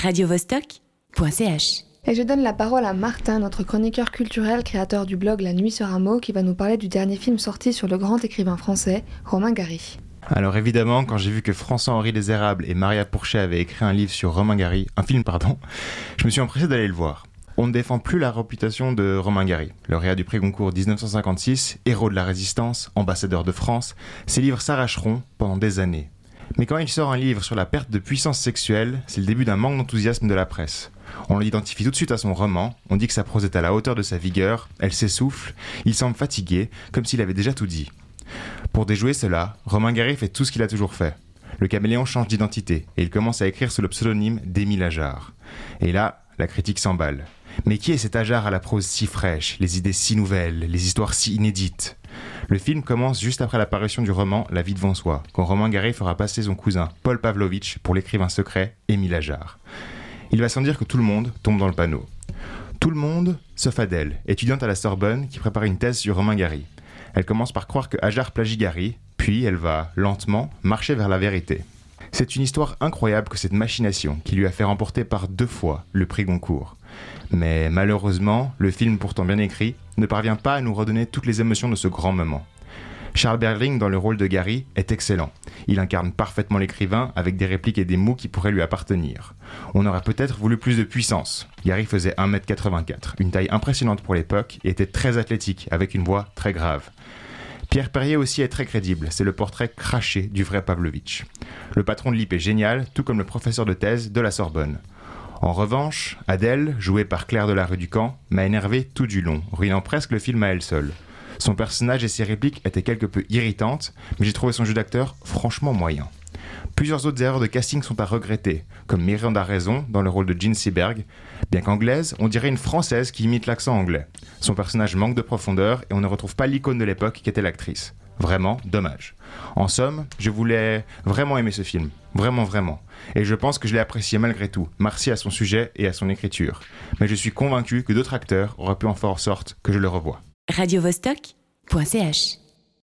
radiovostok.ch. Et je donne la parole à Martin, notre chroniqueur culturel, créateur du blog La Nuit sur un mot, qui va nous parler du dernier film sorti sur le grand écrivain français, Romain Gary. Alors évidemment, quand j'ai vu que François-Henri Érables et Maria Pourchet avaient écrit un livre sur Romain Gary, un film pardon, je me suis empressé d'aller le voir. On ne défend plus la réputation de Romain Gary, lauréat du prix Goncourt 1956, héros de la résistance, ambassadeur de France. Ses livres s'arracheront pendant des années. Mais quand il sort un livre sur la perte de puissance sexuelle, c'est le début d'un manque d'enthousiasme de la presse. On l'identifie tout de suite à son roman, on dit que sa prose est à la hauteur de sa vigueur, elle s'essouffle, il semble fatigué, comme s'il avait déjà tout dit. Pour déjouer cela, Romain Gary fait tout ce qu'il a toujours fait. Le caméléon change d'identité et il commence à écrire sous le pseudonyme d'Émile Ajar. Et là, la critique s'emballe. Mais qui est cet Ajar à la prose si fraîche, les idées si nouvelles, les histoires si inédites? Le film commence juste après l'apparition du roman La vie devant soi, quand Romain Gary fera passer son cousin Paul Pavlovitch pour l'écrivain secret Émile Ajar. Il va sans dire que tout le monde tombe dans le panneau. Tout le monde, sauf Adèle, étudiante à la Sorbonne qui prépare une thèse sur Romain Gary. Elle commence par croire que Ajar plagie Gary, puis elle va, lentement, marcher vers la vérité. C'est une histoire incroyable que cette machination qui lui a fait remporter par deux fois le prix Goncourt. Mais malheureusement, le film pourtant bien écrit ne parvient pas à nous redonner toutes les émotions de ce grand moment. Charles Berling dans le rôle de Gary est excellent. Il incarne parfaitement l'écrivain avec des répliques et des mots qui pourraient lui appartenir. On aurait peut-être voulu plus de puissance. Gary faisait 1m84, une taille impressionnante pour l'époque et était très athlétique avec une voix très grave. Pierre Perrier aussi est très crédible, c'est le portrait craché du vrai Pavlovitch. Le patron de l'IP est génial, tout comme le professeur de thèse de la Sorbonne. En revanche, Adèle, jouée par Claire de la rue du Camp, m'a énervé tout du long, ruinant presque le film à elle seule. Son personnage et ses répliques étaient quelque peu irritantes, mais j'ai trouvé son jeu d'acteur franchement moyen. Plusieurs autres erreurs de casting sont à regretter, comme Miranda Raison dans le rôle de Jean Seberg. Bien qu'anglaise, on dirait une française qui imite l'accent anglais. Son personnage manque de profondeur et on ne retrouve pas l'icône de l'époque qui était l'actrice. Vraiment dommage. En somme, je voulais vraiment aimer ce film. Vraiment, vraiment. Et je pense que je l'ai apprécié malgré tout. Merci à son sujet et à son écriture. Mais je suis convaincu que d'autres acteurs auraient pu en faire en sorte que je le revoie. radiovostok.ch